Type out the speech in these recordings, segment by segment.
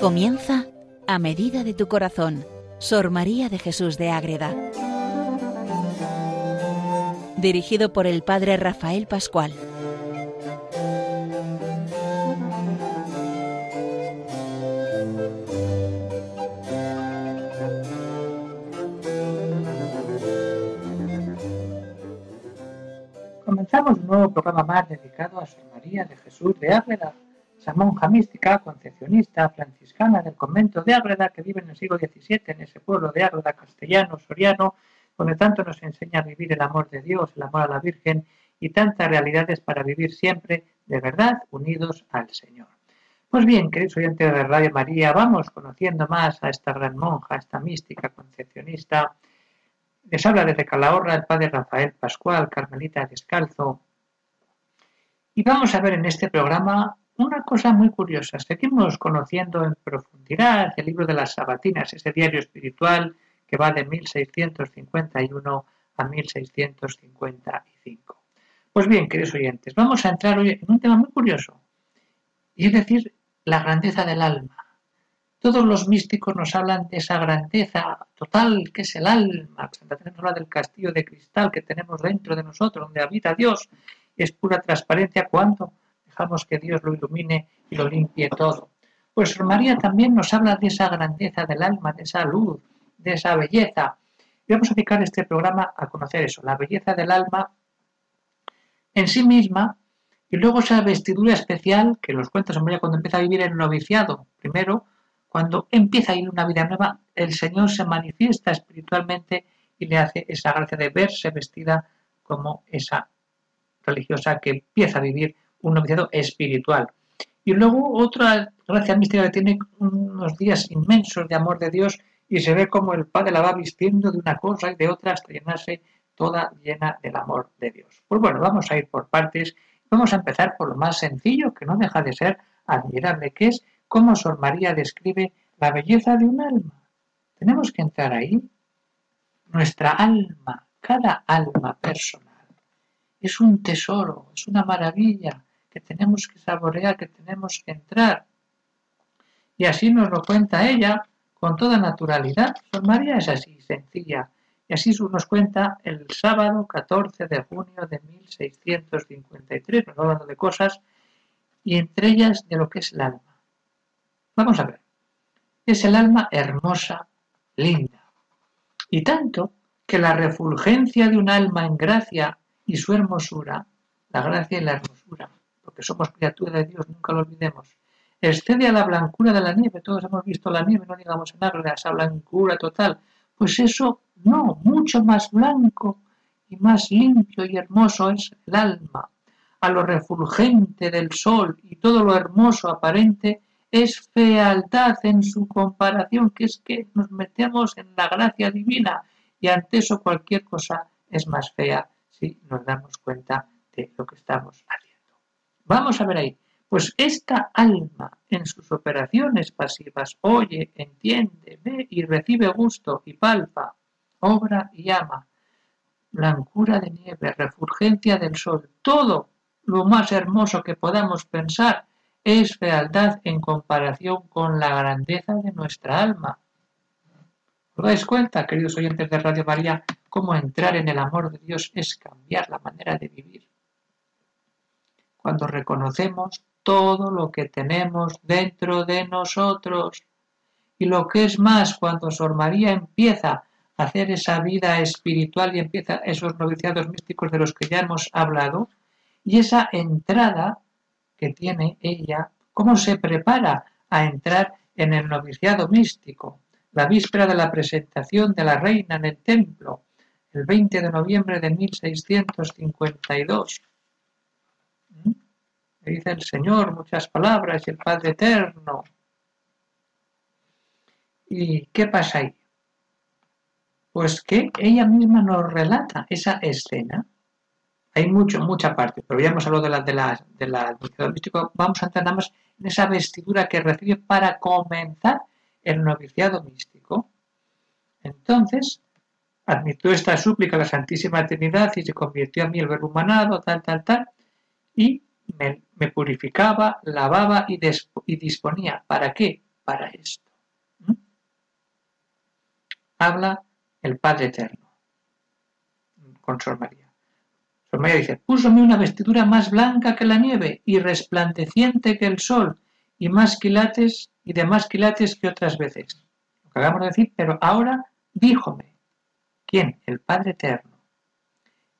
Comienza a medida de tu corazón, Sor María de Jesús de Ágreda. Dirigido por el Padre Rafael Pascual. Comenzamos un nuevo programa más dedicado a Sor María de Jesús de Ágreda, esa monja mística, concepcionista, franciscana del convento de Ágreda, que vive en el siglo XVII en ese pueblo de Ágreda, castellano, soriano, donde tanto nos enseña a vivir el amor de Dios, el amor a la Virgen y tantas realidades para vivir siempre de verdad unidos al Señor. Pues bien, queridos oyentes de Radio María, vamos conociendo más a esta gran monja, a esta mística concepcionista. Les habla desde Calahorra el padre Rafael Pascual, Carmelita Descalzo. Y vamos a ver en este programa una cosa muy curiosa. Seguimos conociendo en profundidad el libro de las Sabatinas, ese diario espiritual que va de 1651 a 1655. Pues bien, queridos oyentes, vamos a entrar hoy en un tema muy curioso, y es decir, la grandeza del alma. Todos los místicos nos hablan de esa grandeza total que es el alma. Santa Teresa habla del castillo de cristal que tenemos dentro de nosotros, donde habita Dios. Es pura transparencia cuando que Dios lo ilumine y lo limpie todo. Pues María también nos habla de esa grandeza del alma, de esa luz, de esa belleza. Y vamos a dedicar este programa a conocer eso, la belleza del alma en sí misma y luego esa vestidura especial que los cuenta María cuando empieza a vivir el noviciado. Primero, cuando empieza a ir una vida nueva, el Señor se manifiesta espiritualmente y le hace esa gracia de verse vestida como esa religiosa que empieza a vivir un noviciado espiritual. Y luego otra gracia mística que tiene unos días inmensos de amor de Dios y se ve como el Padre la va vistiendo de una cosa y de otra hasta llenarse toda llena del amor de Dios. Pues bueno, vamos a ir por partes. Vamos a empezar por lo más sencillo, que no deja de ser admirable, que es cómo Sor María describe la belleza de un alma. Tenemos que entrar ahí. Nuestra alma, cada alma personal, es un tesoro, es una maravilla que tenemos que saborear, que tenemos que entrar. Y así nos lo cuenta ella con toda naturalidad. Sor María es así, sencilla. Y así nos cuenta el sábado 14 de junio de 1653, nos hablando de cosas, y entre ellas de lo que es el alma. Vamos a ver. Es el alma hermosa, linda. Y tanto que la refulgencia de un alma en gracia y su hermosura, la gracia y la hermosura, porque somos criaturas de Dios, nunca lo olvidemos, excede a la blancura de la nieve. Todos hemos visto la nieve, no digamos en árbol, esa blancura total. Pues eso no, mucho más blanco y más limpio y hermoso es el alma. A lo refulgente del sol y todo lo hermoso aparente es fealdad en su comparación, que es que nos metemos en la gracia divina y ante eso cualquier cosa es más fea si nos damos cuenta de lo que estamos haciendo. Vamos a ver ahí. Pues esta alma en sus operaciones pasivas oye, entiende, ve y recibe gusto y palpa, obra y ama, blancura de nieve, refulgencia del sol, todo lo más hermoso que podamos pensar es fealdad en comparación con la grandeza de nuestra alma. ¿Os dais cuenta, queridos oyentes de Radio María, cómo entrar en el amor de Dios es cambiar la manera de vivir? Cuando reconocemos todo lo que tenemos dentro de nosotros. Y lo que es más, cuando Sor María empieza a hacer esa vida espiritual y empieza esos noviciados místicos de los que ya hemos hablado, y esa entrada que tiene ella, cómo se prepara a entrar en el noviciado místico, la víspera de la presentación de la reina en el templo, el 20 de noviembre de 1652 dice el Señor muchas palabras y el Padre Eterno. ¿Y qué pasa ahí? Pues que ella misma nos relata esa escena. Hay mucho, mucha parte, pero ya hemos hablado de la, de la, de la místico. Vamos a entrar más en esa vestidura que recibe para comenzar el noviciado místico. Entonces, admitió esta súplica a la Santísima Trinidad y se convirtió a mí el verbo humanado, tal, tal, tal, y me, purificaba, lavaba y, disponía. ¿Para qué? para esto. ¿Mm? Habla el Padre Eterno con Sor María. Sor María dice, púsome una vestidura más blanca que la nieve y resplandeciente que el sol y más quilates y de más quilates que otras veces. Lo que acabamos de decir, pero ahora díjome. ¿Quién? El Padre Eterno.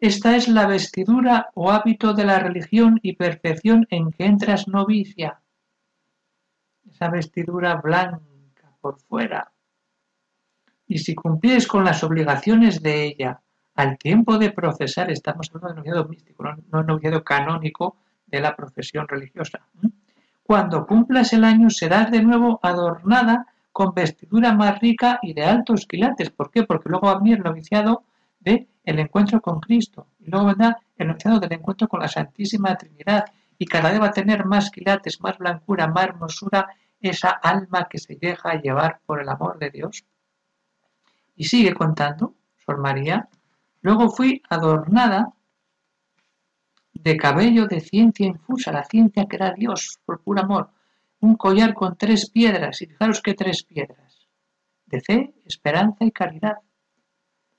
Esta es la vestidura o hábito de la religión y perfección en que entras novicia. Esa vestidura blanca por fuera. Y si cumplís con las obligaciones de ella, al tiempo de profesar, estamos hablando de noviciado místico, no, noviciado canónico de la profesión religiosa. Cuando cumplas el año serás de nuevo adornada con vestidura más rica y de altos quilates. ¿Por qué? Porque luego va a venir el noviciado de el encuentro con Cristo. Y luego vendrá el noviciado del encuentro con la Santísima Trinidad. Y cada vez va a tener más quilates, más blancura, más hermosura esa alma que se deja llevar por el amor de Dios. Y sigue contando, Sor María, luego fui adornada de cabello de ciencia infusa, la ciencia que da Dios por puro amor, un collar con tres piedras, y fijaros qué tres piedras, de fe, esperanza y caridad,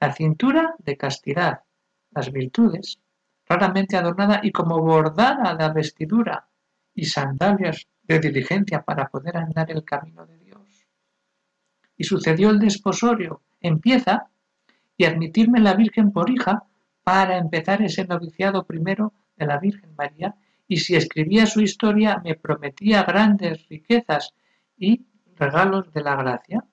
la cintura de castidad, las virtudes, raramente adornada y como bordada la vestidura, y sandalias de diligencia para poder andar el camino de Dios. Y sucedió el desposorio, empieza, y admitirme la Virgen por hija para empezar ese noviciado primero de la Virgen María, y si escribía su historia me prometía grandes riquezas y regalos de la gracia.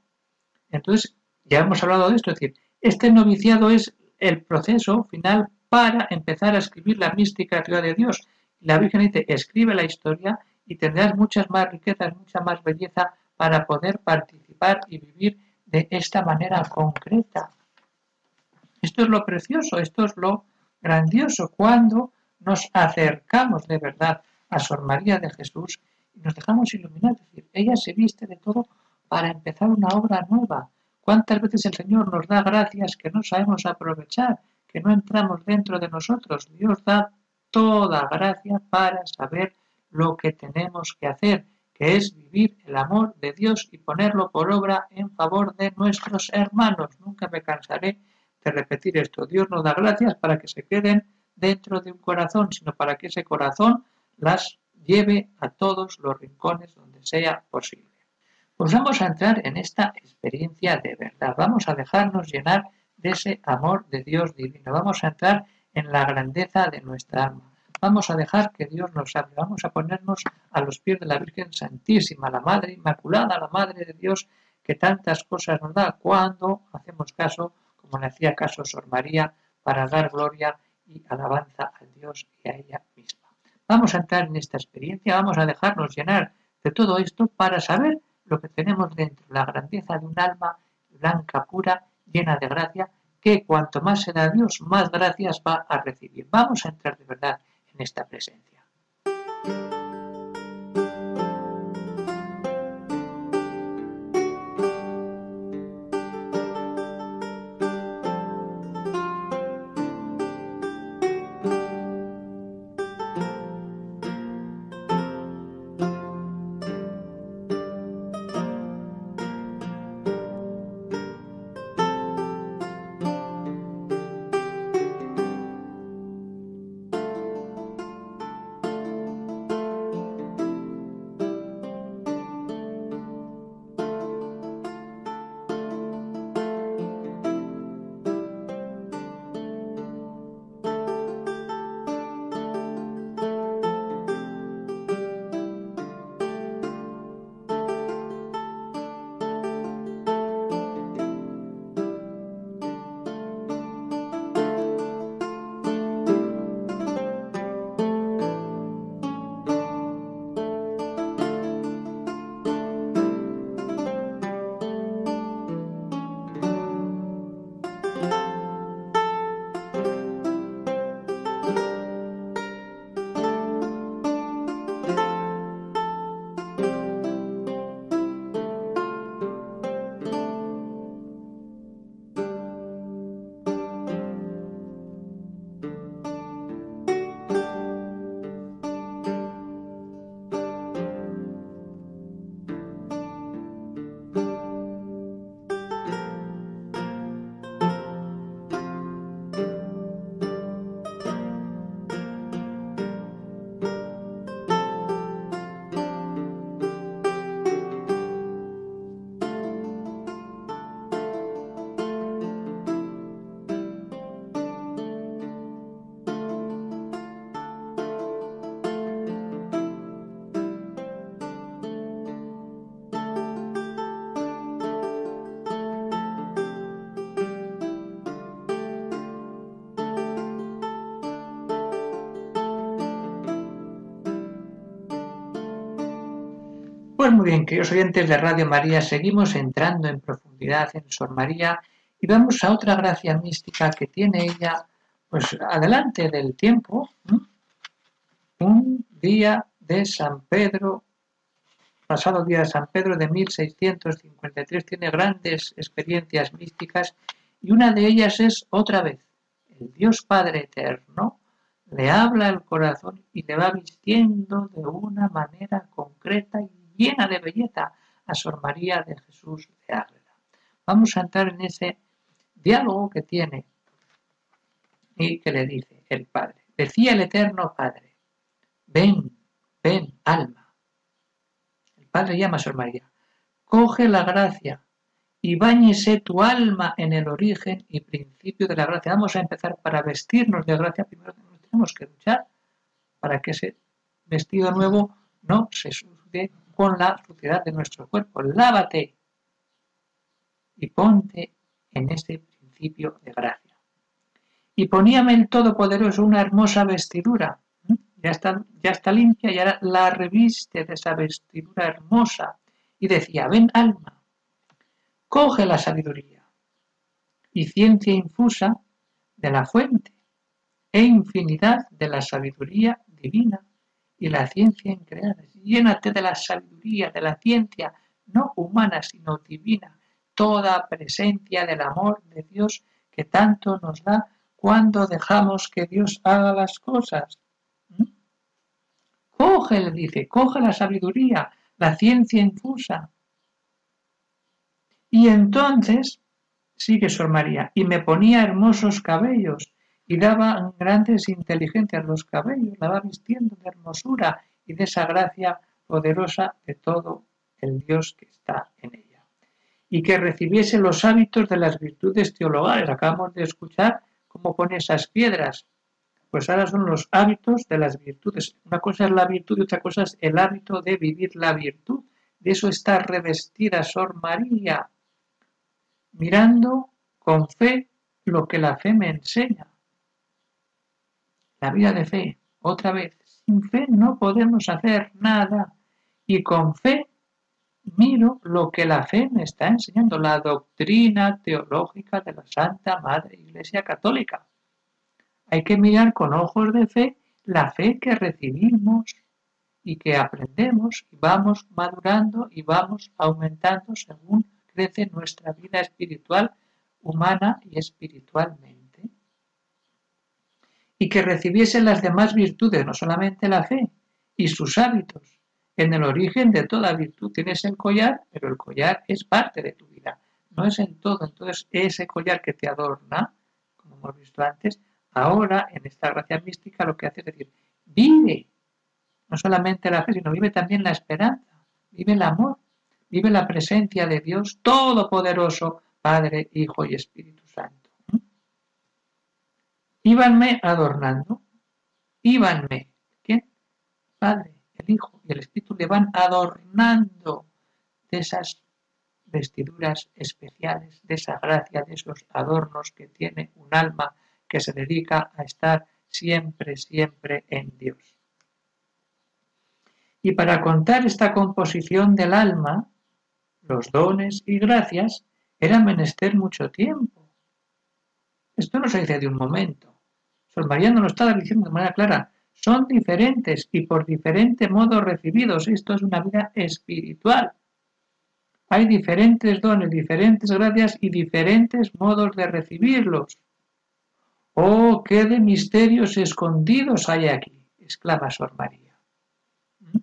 Entonces, ya hemos hablado de esto, es decir, este noviciado es el proceso final para empezar a escribir la mística ciudad de Dios. La Virgen dice, escribe la historia y tendrás muchas más riquezas, mucha más belleza para poder participar y vivir de esta manera concreta. Esto es lo precioso, esto es lo grandioso, cuando nos acercamos de verdad a Sor María de Jesús y nos dejamos iluminar. Es decir, ella se viste de todo para empezar una obra nueva. ¿Cuántas veces el Señor nos da gracias que no sabemos aprovechar, que no entramos dentro de nosotros? Dios da toda gracia para saber lo que tenemos que hacer, que es vivir el amor de Dios y ponerlo por obra en favor de nuestros hermanos. Nunca me cansaré de repetir esto. Dios nos da gracias para que se queden dentro de un corazón, sino para que ese corazón las lleve a todos los rincones donde sea posible. Pues vamos a entrar en esta experiencia de verdad. Vamos a dejarnos llenar de ese amor de Dios divino. Vamos a entrar en la grandeza de nuestra alma. Vamos a dejar que Dios nos hable. Vamos a ponernos a los pies de la Virgen Santísima, la Madre Inmaculada, la Madre de Dios, que tantas cosas nos da cuando hacemos caso, como le hacía caso Sor María, para dar gloria y alabanza a Dios y a ella misma. Vamos a entrar en esta experiencia, vamos a dejarnos llenar de todo esto para saber lo que tenemos dentro, la grandeza de un alma blanca, pura, llena de gracia, que cuanto más se da Dios, más gracias va a recibir. Vamos a entrar de verdad en esta presencia. Muy bien, queridos oyentes de Radio María, seguimos entrando en profundidad en Sor María y vamos a otra gracia mística que tiene ella, pues adelante del tiempo, un día de San Pedro, pasado día de San Pedro de 1653, tiene grandes experiencias místicas y una de ellas es otra vez, el Dios Padre Eterno le habla al corazón y le va vistiendo de una manera concreta y llena de belleza a Sor María de Jesús de Ágreda. Vamos a entrar en ese diálogo que tiene y que le dice el Padre. Decía el Eterno Padre, ven, ven, alma. El Padre llama a Sor María, coge la gracia y báñese tu alma en el origen y principio de la gracia. Vamos a empezar para vestirnos de gracia. Primero tenemos que luchar para que ese vestido nuevo no se sucede con la suciedad de nuestro cuerpo. Lávate y ponte en ese principio de gracia. Y poníame el Todopoderoso una hermosa vestidura. ¿Mm? Ya está, ya está limpia y ahora la reviste de esa vestidura hermosa. Y decía, ven alma, coge la sabiduría y ciencia infusa de la fuente e infinidad de la sabiduría divina y la ciencia en crear. Llénate de la sabiduría, de la ciencia, no humana, sino divina, toda presencia del amor de Dios que tanto nos da cuando dejamos que Dios haga las cosas. ¿Mm? Coge, le dice, coge la sabiduría, la ciencia infusa. Y entonces, sigue Sor María, y me ponía hermosos cabellos y daba grandes inteligencias los cabellos, la va vistiendo de hermosura y de esa gracia poderosa de todo el Dios que está en ella. Y que recibiese los hábitos de las virtudes teologales. Acabamos de escuchar cómo pone esas piedras. Pues ahora son los hábitos de las virtudes. Una cosa es la virtud y otra cosa es el hábito de vivir la virtud. De eso está revestida Sor María, mirando con fe lo que la fe me enseña la vida de fe. Otra vez, sin fe no podemos hacer nada. Y con fe miro lo que la fe me está enseñando, la doctrina teológica de la Santa Madre Iglesia Católica. Hay que mirar con ojos de fe la fe que recibimos y que aprendemos y vamos madurando y vamos aumentando según crece nuestra vida espiritual, humana y espiritualmente y que recibiese las demás virtudes, no solamente la fe, y sus hábitos. En el origen de toda virtud tienes el collar, pero el collar es parte de tu vida, no es en todo. Entonces, ese collar que te adorna, como hemos visto antes, ahora en esta gracia mística lo que hace es decir, vive, no solamente la fe, sino vive también la esperanza, vive el amor, vive la presencia de Dios Todopoderoso, Padre, Hijo y Espíritu Santo. Íbanme adornando. Íbanme. ¿Quién? Padre, el Hijo y el Espíritu le van adornando de esas vestiduras especiales, de esa gracia, de esos adornos que tiene un alma que se dedica a estar siempre, siempre en Dios. Y para contar esta composición del alma, los dones y gracias, era menester mucho tiempo. Esto no se dice de un momento. Sor María nos lo está diciendo de manera clara. Son diferentes y por diferente modo recibidos. Esto es una vida espiritual. Hay diferentes dones, diferentes gracias y diferentes modos de recibirlos. ¡Oh, qué de misterios escondidos hay aquí! exclama Sor María. ¿Mm?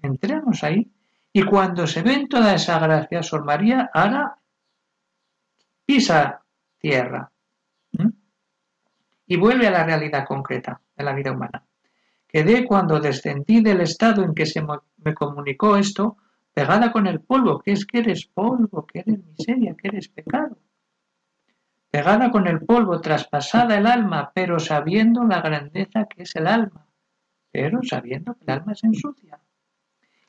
Entremos ahí y cuando se ven toda esa gracia, Sor María ahora pisa tierra y vuelve a la realidad concreta de la vida humana. Quedé cuando descendí del estado en que se me comunicó esto, pegada con el polvo, que es que eres polvo, que eres miseria, que eres pecado. Pegada con el polvo, traspasada el alma, pero sabiendo la grandeza que es el alma, pero sabiendo que el alma se ensucia.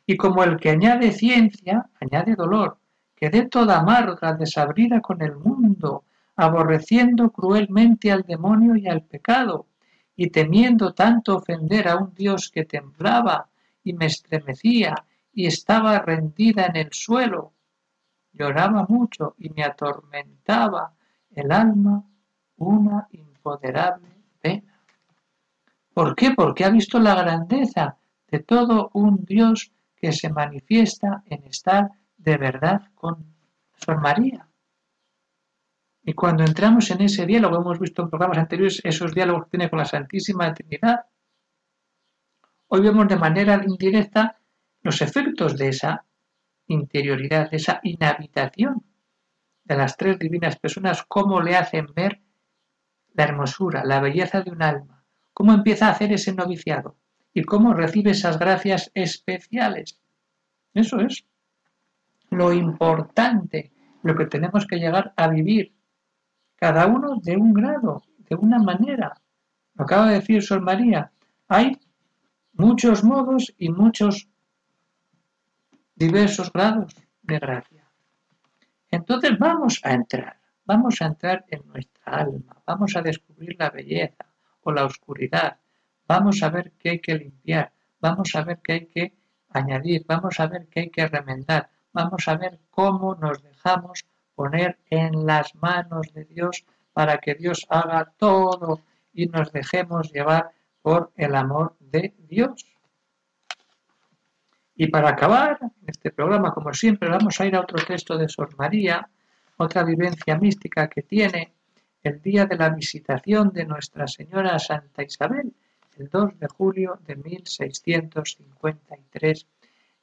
Y como el que añade ciencia, añade dolor, quedé toda amarga, desabrida con el mundo, aborreciendo cruelmente al demonio y al pecado, y temiendo tanto ofender a un Dios que temblaba y me estremecía y estaba rendida en el suelo. Lloraba mucho y me atormentaba el alma una impoderable pena. ¿Por qué? Porque ha visto la grandeza de todo un Dios que se manifiesta en estar de verdad con Sor María. Y cuando entramos en ese diálogo, hemos visto en programas anteriores esos diálogos que tiene con la Santísima Trinidad, hoy vemos de manera indirecta los efectos de esa interioridad, de esa inhabitación de las tres divinas personas, cómo le hacen ver la hermosura, la belleza de un alma, cómo empieza a hacer ese noviciado y cómo recibe esas gracias especiales. Eso es lo importante, lo que tenemos que llegar a vivir, cada uno de un grado, de una manera. Lo acaba de decir Sol María, hay muchos modos y muchos diversos grados de gracia. Entonces vamos a entrar, vamos a entrar en nuestra alma, vamos a descubrir la belleza o la oscuridad, vamos a ver qué hay que limpiar, vamos a ver qué hay que añadir, vamos a ver qué hay que remendar, vamos a ver cómo nos dejamos poner en las manos de Dios para que Dios haga todo y nos dejemos llevar por el amor de Dios. Y para acabar este programa, como siempre, vamos a ir a otro texto de Sor María, otra vivencia mística que tiene el día de la visitación de Nuestra Señora Santa Isabel, el 2 de julio de 1653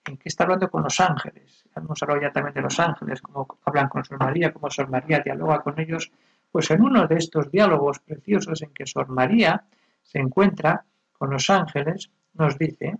en que está hablando con los ángeles. Hemos hablado ya también de los ángeles, cómo hablan con Sor María, cómo Sor María dialoga con ellos. Pues en uno de estos diálogos preciosos en que Sor María se encuentra con los ángeles, nos dice,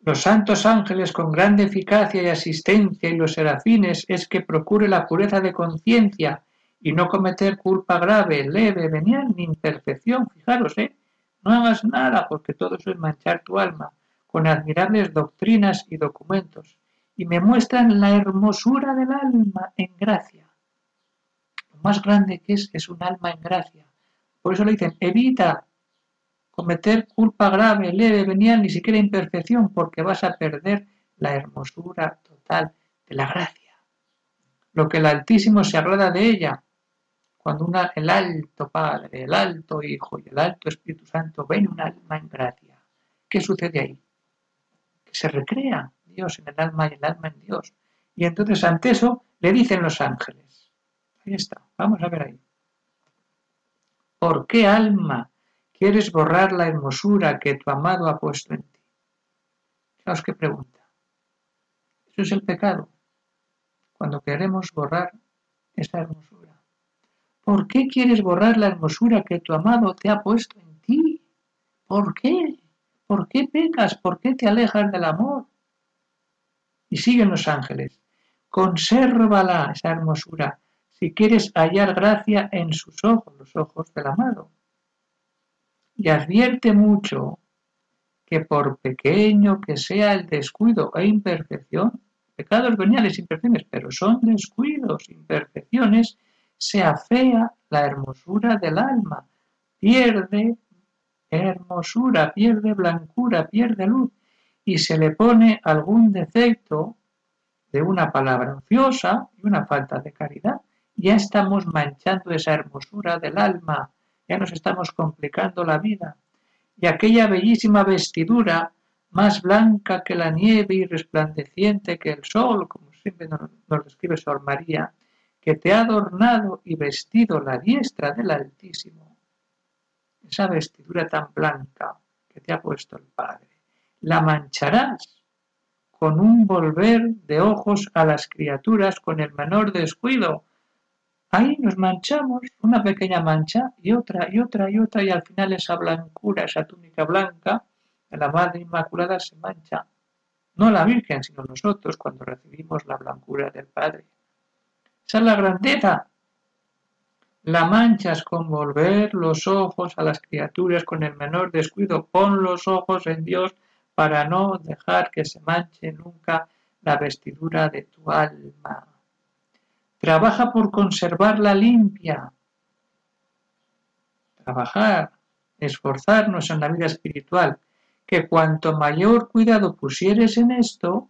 los santos ángeles con grande eficacia y asistencia y los serafines es que procure la pureza de conciencia y no cometer culpa grave, leve, venial ni imperfección. Fijaros, ¿eh? No hagas nada porque todo eso es manchar tu alma con admirables doctrinas y documentos, y me muestran la hermosura del alma en gracia. Lo más grande que es es un alma en gracia. Por eso le dicen, evita cometer culpa grave, leve, venial, ni siquiera imperfección, porque vas a perder la hermosura total de la gracia. Lo que el Altísimo se agrada de ella, cuando una, el alto Padre, el alto Hijo y el alto Espíritu Santo ven un alma en gracia. ¿Qué sucede ahí? Se recrea Dios en el alma y el alma en Dios. Y entonces ante eso le dicen los ángeles. Ahí está, vamos a ver ahí. ¿Por qué alma quieres borrar la hermosura que tu amado ha puesto en ti? Fijaos qué pregunta. Eso es el pecado. Cuando queremos borrar esa hermosura. ¿Por qué quieres borrar la hermosura que tu amado te ha puesto en ti? ¿Por qué? ¿Por qué pecas? ¿Por qué te alejas del amor? Y siguen los ángeles. Consérvala esa hermosura si quieres hallar gracia en sus ojos, los ojos del amado. Y advierte mucho que por pequeño que sea el descuido e imperfección, pecados veniales, imperfecciones, pero son descuidos, imperfecciones, se afea la hermosura del alma, pierde hermosura, pierde blancura, pierde luz, y se le pone algún defecto de una palabra ociosa y una falta de caridad, ya estamos manchando esa hermosura del alma, ya nos estamos complicando la vida. Y aquella bellísima vestidura, más blanca que la nieve y resplandeciente que el sol, como siempre nos, nos describe Sor María, que te ha adornado y vestido la diestra del Altísimo, esa vestidura tan blanca que te ha puesto el Padre, la mancharás con un volver de ojos a las criaturas con el menor descuido. Ahí nos manchamos, una pequeña mancha y otra y otra y otra y al final esa blancura, esa túnica blanca de la Madre Inmaculada se mancha. No la Virgen, sino nosotros cuando recibimos la blancura del Padre. Esa es la grandeza la manchas con volver los ojos a las criaturas con el menor descuido. Pon los ojos en Dios para no dejar que se manche nunca la vestidura de tu alma. Trabaja por conservarla limpia. Trabajar, esforzarnos en la vida espiritual, que cuanto mayor cuidado pusieres en esto,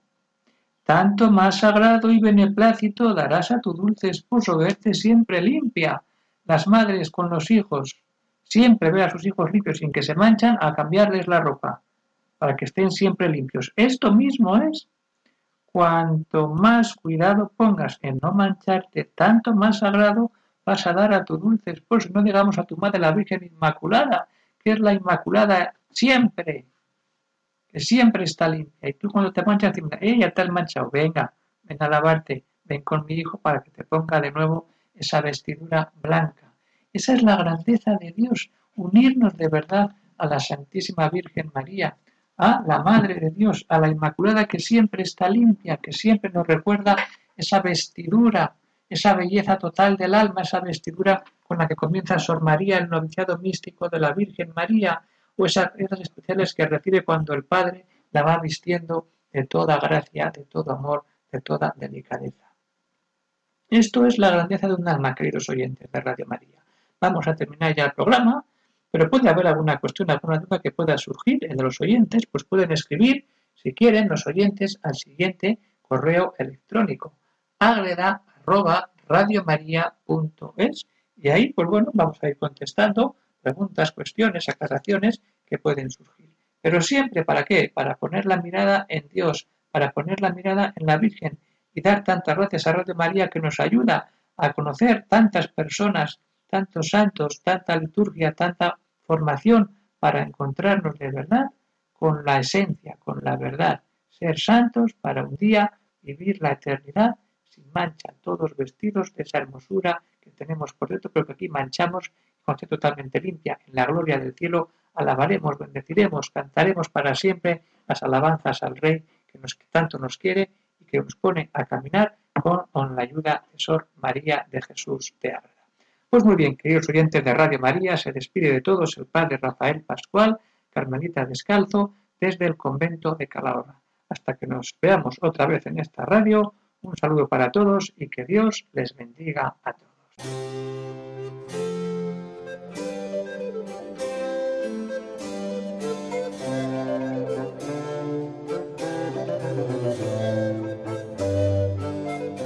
tanto más sagrado y beneplácito darás a tu dulce esposo verte siempre limpia. Las madres con los hijos, siempre ver a sus hijos limpios sin que se manchan, a cambiarles la ropa, para que estén siempre limpios. Esto mismo es. Cuanto más cuidado pongas en no mancharte, tanto más sagrado vas a dar a tu dulce esposo. No digamos a tu madre la Virgen Inmaculada, que es la Inmaculada siempre que siempre está limpia. Y tú cuando te manchas, ella te has manchado, venga, ven a lavarte, ven con mi hijo para que te ponga de nuevo esa vestidura blanca. Esa es la grandeza de Dios, unirnos de verdad a la Santísima Virgen María, a la Madre de Dios, a la Inmaculada que siempre está limpia, que siempre nos recuerda esa vestidura, esa belleza total del alma, esa vestidura con la que comienza Sor María, el noviciado místico de la Virgen María, o esas, especiales que recibe cuando el Padre la va vistiendo de toda gracia, de todo amor, de toda delicadeza. Esto es la grandeza de un alma, queridos oyentes de Radio María. Vamos a terminar ya el programa, pero puede haber alguna cuestión, alguna duda que pueda surgir de los oyentes, pues pueden escribir, si quieren, los oyentes al siguiente correo electrónico, agreda.radiomaria.es y ahí, pues bueno, vamos a ir contestando preguntas, cuestiones, aclaraciones que pueden surgir. Pero siempre, ¿para qué? Para poner la mirada en Dios, para poner la mirada en la Virgen y dar tantas gracias a Radio María que nos ayuda a conocer tantas personas, tantos santos, tanta liturgia, tanta formación para encontrarnos de verdad con la esencia, con la verdad. Ser santos para un día vivir la eternidad sin mancha, todos vestidos de esa hermosura que tenemos por dentro, pero que aquí manchamos totalmente limpia, en la gloria del cielo, alabaremos, bendeciremos, cantaremos para siempre las alabanzas al Rey que, nos, tanto nos quiere que nos pone a caminar con, la ayuda de Sor María de Jesús de Ágreda. Pues muy bien, queridos oyentes de Radio María, se despide de todos el Padre Rafael Pascual, Carmelita Descalzo, desde el convento de Calahorra. Hasta que nos veamos otra vez en esta radio, un saludo para todos y que Dios les bendiga a todos.